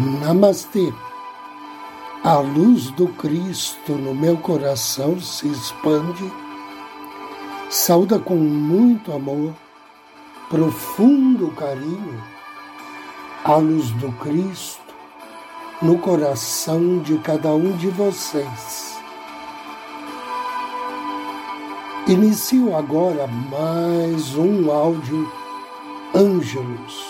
Namastê. A luz do Cristo no meu coração se expande, sauda com muito amor, profundo carinho, a luz do Cristo no coração de cada um de vocês. Inicio agora mais um áudio Ângelos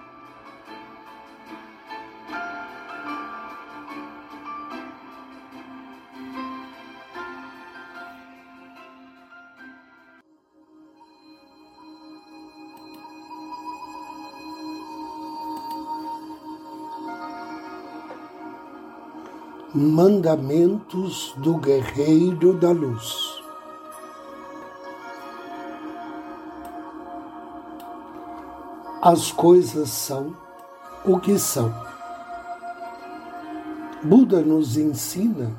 Mandamentos do Guerreiro da Luz. As coisas são o que são. Buda nos ensina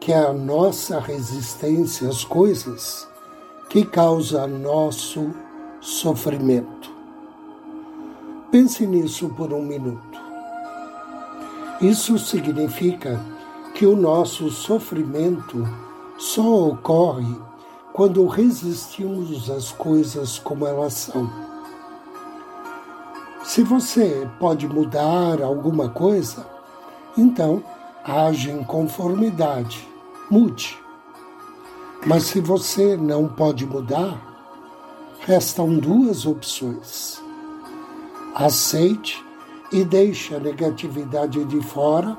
que é a nossa resistência às coisas que causa nosso sofrimento. Pense nisso por um minuto. Isso significa que o nosso sofrimento só ocorre quando resistimos às coisas como elas são. Se você pode mudar alguma coisa, então age em conformidade, mude. Mas se você não pode mudar, restam duas opções. Aceite e deixe a negatividade de fora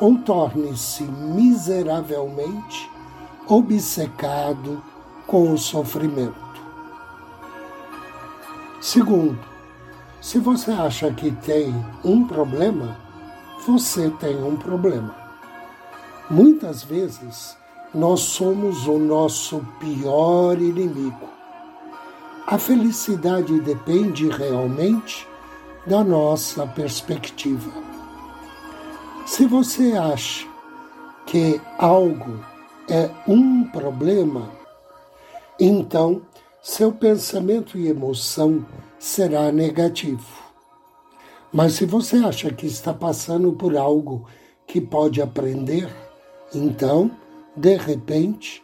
ou torne-se miseravelmente obcecado com o sofrimento. Segundo, se você acha que tem um problema, você tem um problema. Muitas vezes nós somos o nosso pior inimigo. A felicidade depende realmente da nossa perspectiva. Se você acha que algo é um problema, então seu pensamento e emoção será negativo. Mas se você acha que está passando por algo que pode aprender, então, de repente,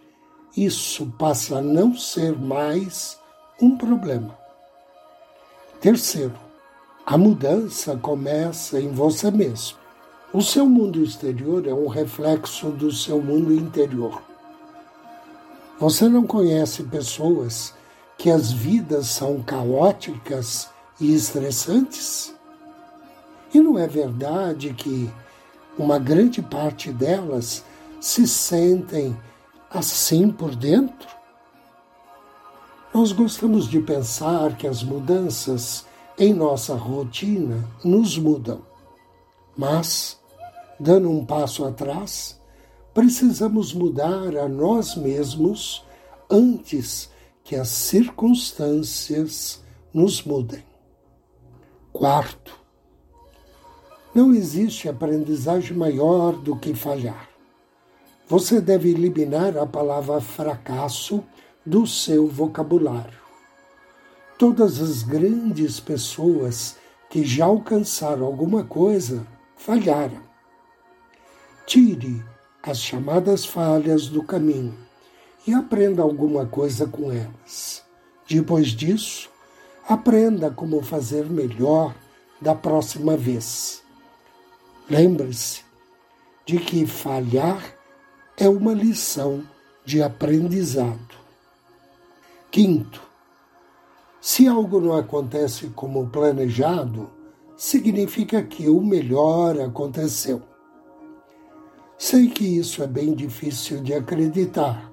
isso passa a não ser mais um problema. Terceiro, a mudança começa em você mesmo. O seu mundo exterior é um reflexo do seu mundo interior. Você não conhece pessoas que as vidas são caóticas e estressantes? E não é verdade que uma grande parte delas se sentem assim por dentro? Nós gostamos de pensar que as mudanças em nossa rotina nos mudam, mas dando um passo atrás, precisamos mudar a nós mesmos antes que as circunstâncias nos mudem. Quarto, não existe aprendizagem maior do que falhar. Você deve eliminar a palavra fracasso do seu vocabulário. Todas as grandes pessoas que já alcançaram alguma coisa falharam. Tire as chamadas falhas do caminho e aprenda alguma coisa com elas. Depois disso, aprenda como fazer melhor da próxima vez. Lembre-se de que falhar é uma lição de aprendizado. Quinto, se algo não acontece como planejado, significa que o melhor aconteceu. Sei que isso é bem difícil de acreditar,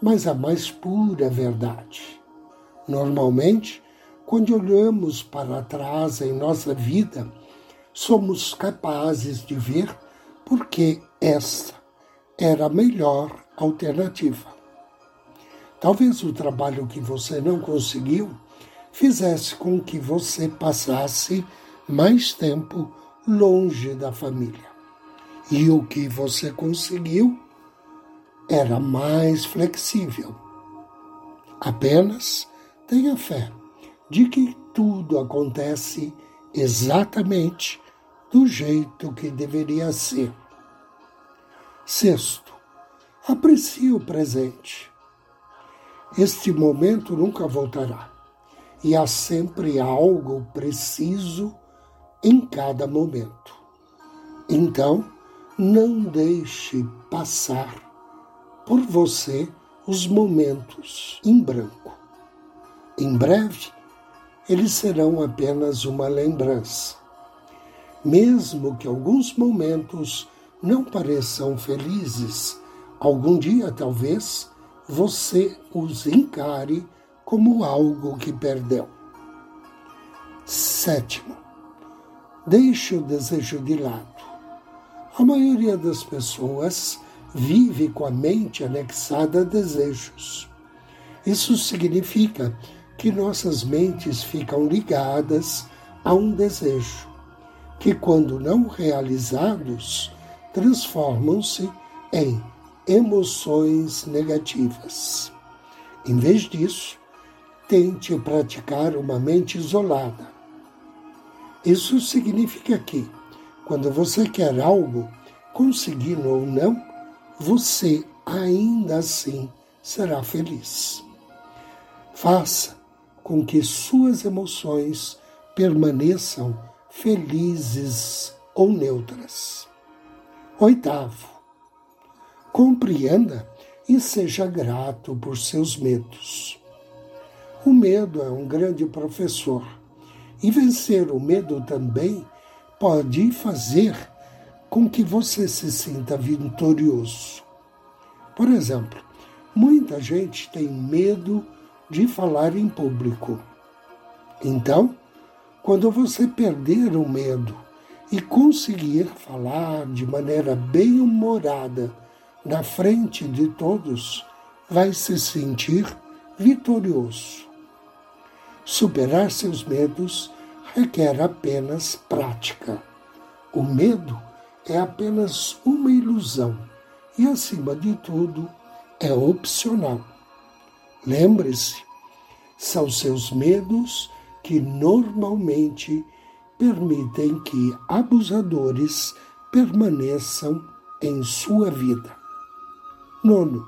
mas a mais pura verdade. Normalmente, quando olhamos para trás em nossa vida, somos capazes de ver porque esta era a melhor alternativa. Talvez o trabalho que você não conseguiu fizesse com que você passasse mais tempo longe da família E o que você conseguiu era mais flexível. Apenas tenha fé de que tudo acontece exatamente do jeito que deveria ser. Sexto, aprecie o presente. Este momento nunca voltará e há sempre algo preciso em cada momento. Então, não deixe passar por você os momentos em branco. Em breve, eles serão apenas uma lembrança. Mesmo que alguns momentos não pareçam felizes, algum dia talvez você os encare como algo que perdeu. Sétimo, deixe o desejo de lado. A maioria das pessoas vive com a mente anexada a desejos. Isso significa que nossas mentes ficam ligadas a um desejo, que, quando não realizados, transformam-se em emoções negativas. Em vez disso, tente praticar uma mente isolada. Isso significa que, quando você quer algo, conseguindo ou não, você ainda assim será feliz. Faça com que suas emoções permaneçam felizes ou neutras. Oitavo, compreenda e seja grato por seus medos. O medo é um grande professor e vencer o medo também pode fazer com que você se sinta vitorioso. Por exemplo, muita gente tem medo de falar em público. Então, quando você perder o medo e conseguir falar de maneira bem humorada na frente de todos, vai se sentir vitorioso. Superar seus medos requer apenas prática. O medo é apenas uma ilusão e, acima de tudo, é opcional. Lembre-se, são seus medos que normalmente permitem que abusadores permaneçam em sua vida. Nono,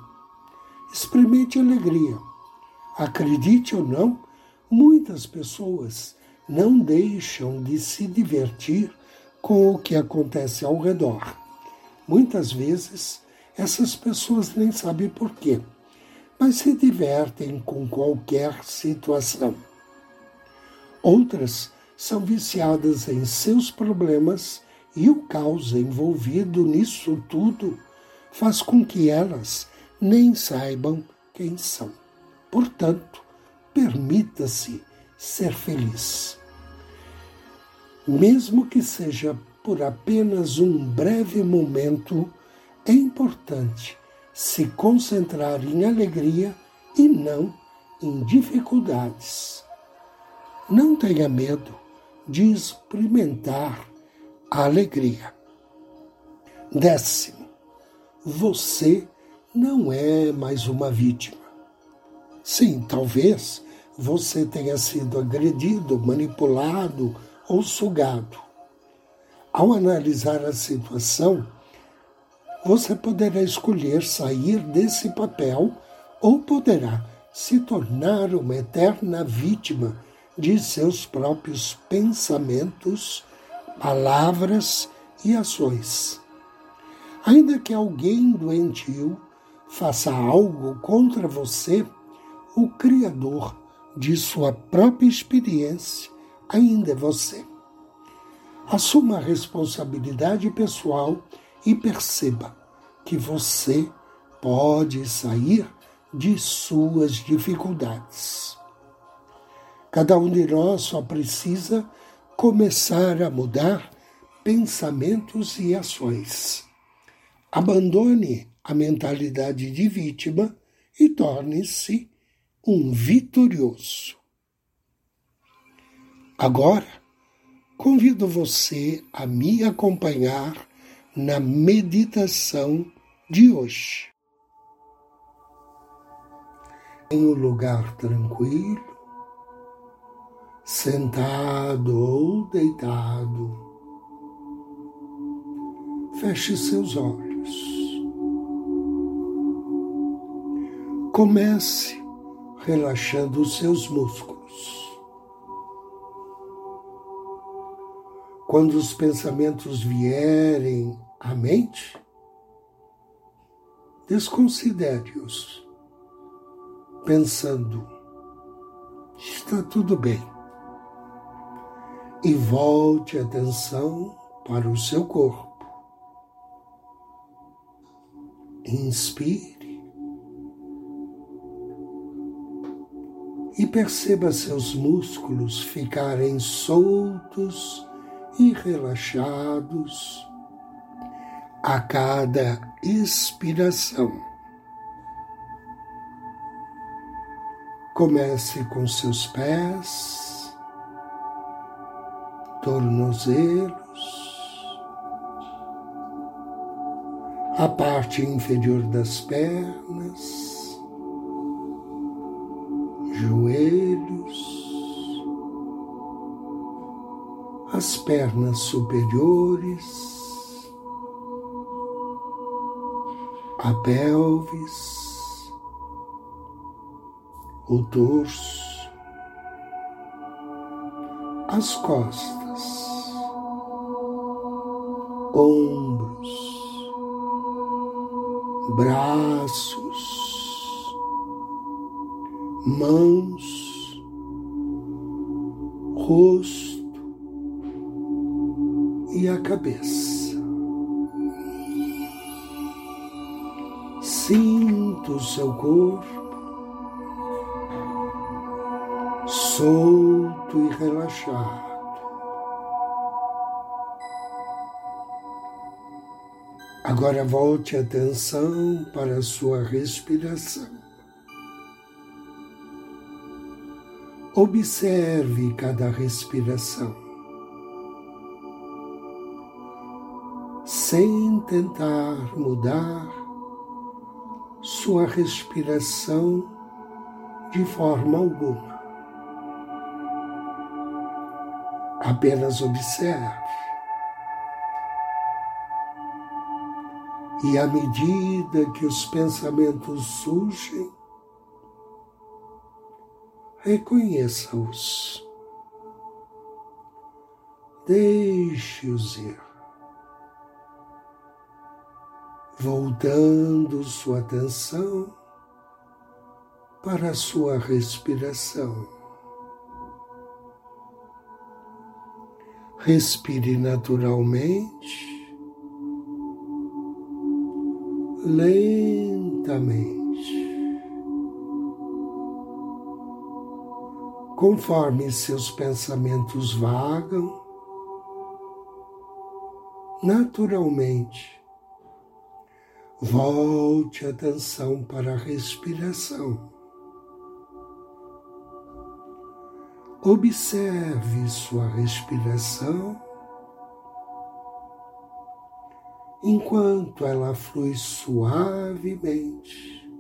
experimente alegria. Acredite ou não, muitas pessoas não deixam de se divertir com o que acontece ao redor. Muitas vezes, essas pessoas nem sabem por quê mas se divertem com qualquer situação. Outras são viciadas em seus problemas e o caos envolvido nisso tudo faz com que elas nem saibam quem são. Portanto, permita-se ser feliz. Mesmo que seja por apenas um breve momento, é importante se concentrar em alegria e não em dificuldades. Não tenha medo de experimentar a alegria. Décimo, você não é mais uma vítima. Sim, talvez você tenha sido agredido, manipulado ou sugado. Ao analisar a situação, você poderá escolher sair desse papel ou poderá se tornar uma eterna vítima de seus próprios pensamentos, palavras e ações. Ainda que alguém doentio faça algo contra você, o Criador de sua própria experiência ainda é você. Assuma a responsabilidade pessoal e perceba que você pode sair de suas dificuldades. Cada um de nós só precisa começar a mudar pensamentos e ações. Abandone a mentalidade de vítima e torne-se um vitorioso. Agora, convido você a me acompanhar na meditação de hoje. Em um lugar tranquilo, sentado ou deitado, feche seus olhos. Comece relaxando os seus músculos. Quando os pensamentos vierem à mente, desconsidere-os, pensando, está tudo bem. E volte a atenção para o seu corpo. Inspire e perceba seus músculos ficarem soltos e relaxados a cada expiração. Comece com seus pés, tornozelos, a parte inferior das pernas, joelhos, as pernas superiores, a pelvis, o torso, as costas, ombros, braços, mãos, rosto, e a cabeça. Sinta o seu corpo solto e relaxado. Agora volte a atenção para a sua respiração. Observe cada respiração. sem tentar mudar sua respiração de forma alguma. Apenas observe. E à medida que os pensamentos surgem, reconheça-os. Deixe-os ir. voltando sua atenção para a sua respiração. Respire naturalmente, lentamente. Conforme seus pensamentos vagam, naturalmente Volte a atenção para a respiração. Observe sua respiração enquanto ela flui suavemente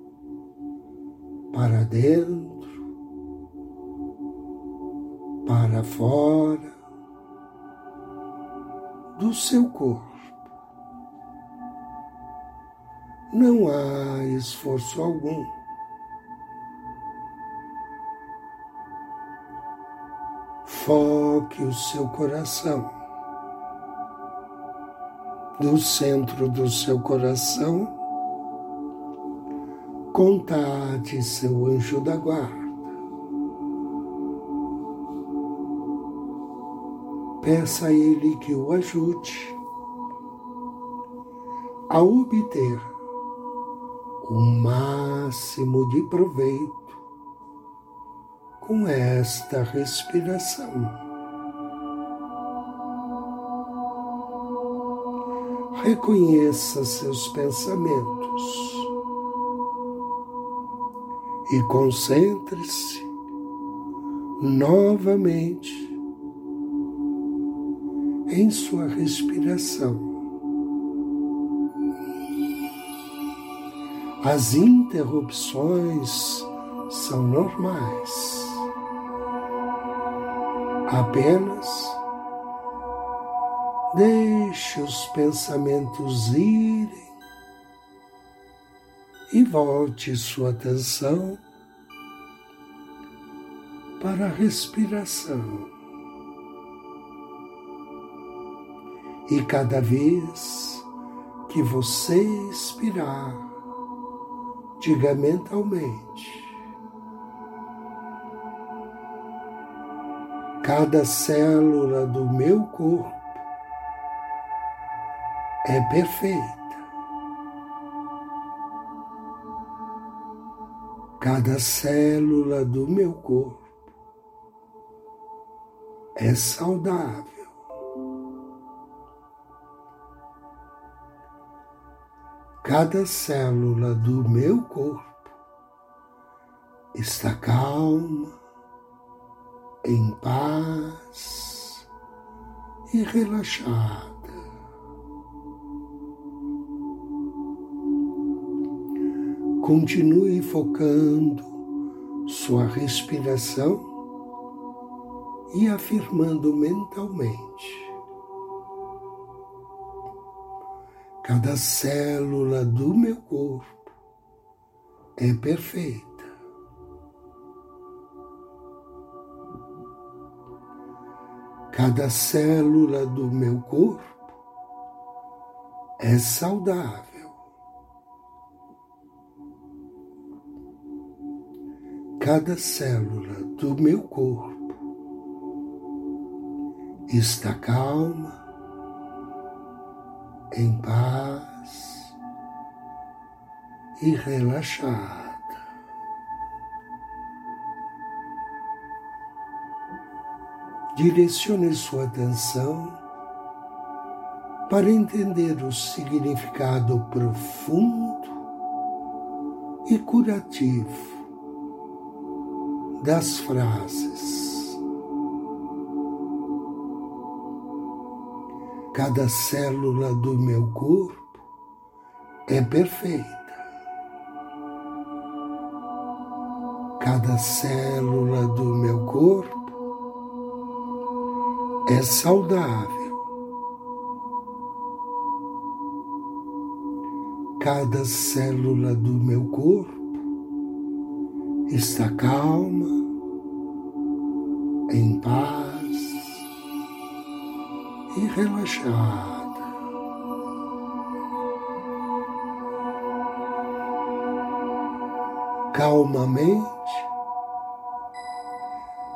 para dentro, para fora do seu corpo. não há esforço algum. Foque o seu coração. Do centro do seu coração, contate seu anjo da guarda. Peça a ele que o ajude a obter o máximo de proveito com esta respiração. Reconheça seus pensamentos e concentre-se novamente em sua respiração. As interrupções são normais. Apenas deixe os pensamentos irem e volte sua atenção para a respiração. E cada vez que você expirar, diga mentalmente: cada célula do meu corpo é perfeita. Cada célula do meu corpo é saudável. Cada célula do meu corpo está calma, em paz e relaxada. Continue focando sua respiração e afirmando mentalmente. Cada célula do meu corpo é perfeita. Cada célula do meu corpo é saudável. Cada célula do meu corpo está calma, em paz e relaxada. Direcione sua atenção para entender o significado profundo e curativo das frases. Cada célula do meu corpo é perfeita. Cada célula do meu corpo é saudável. Cada célula do meu corpo está calma, em paz e relaxada. Calmamente,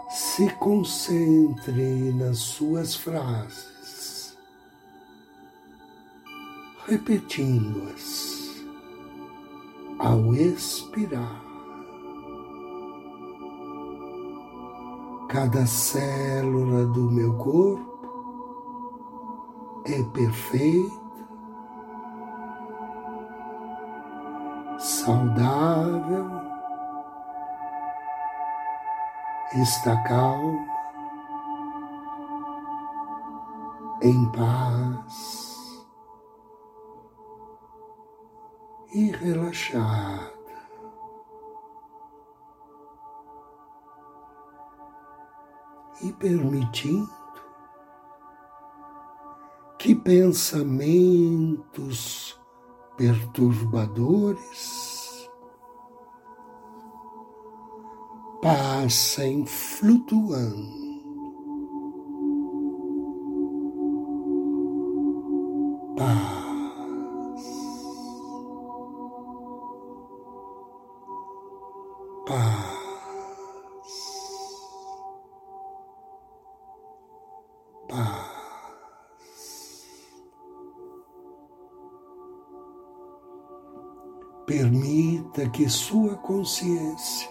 se concentre nas suas frases, repetindo-as ao expirar. Cada célula do meu corpo é perfeita, saudável, está calma, em paz. E relaxada. E permitindo que pensamentos perturbadores passem flutuando. Paz. Que sua consciência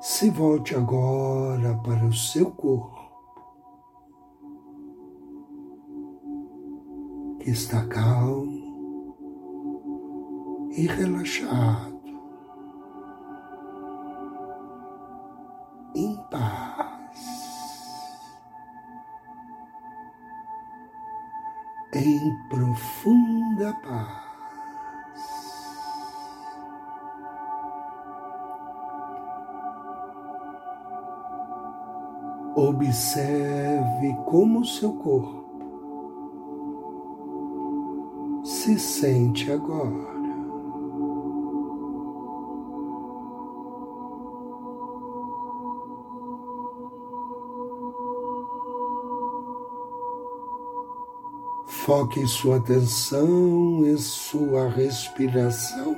se volte agora para o seu corpo, que está calmo e relaxado, em paz, em profunda paz. Observe como seu corpo se sente agora. Foque sua atenção em sua respiração.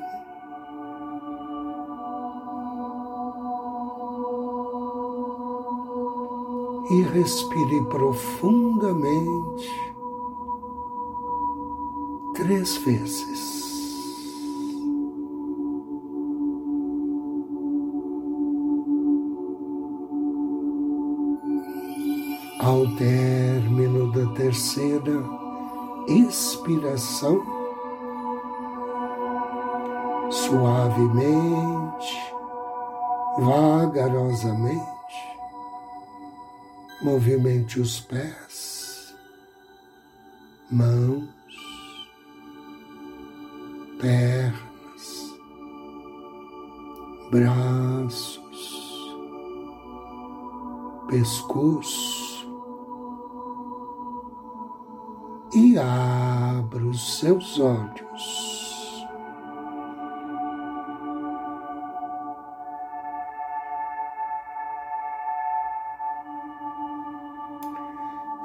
E respire profundamente três vezes. Ao término da terceira expiração, suavemente, vagarosamente, movimente os pés, mãos, pernas, braços, pescoço e abra os seus olhos.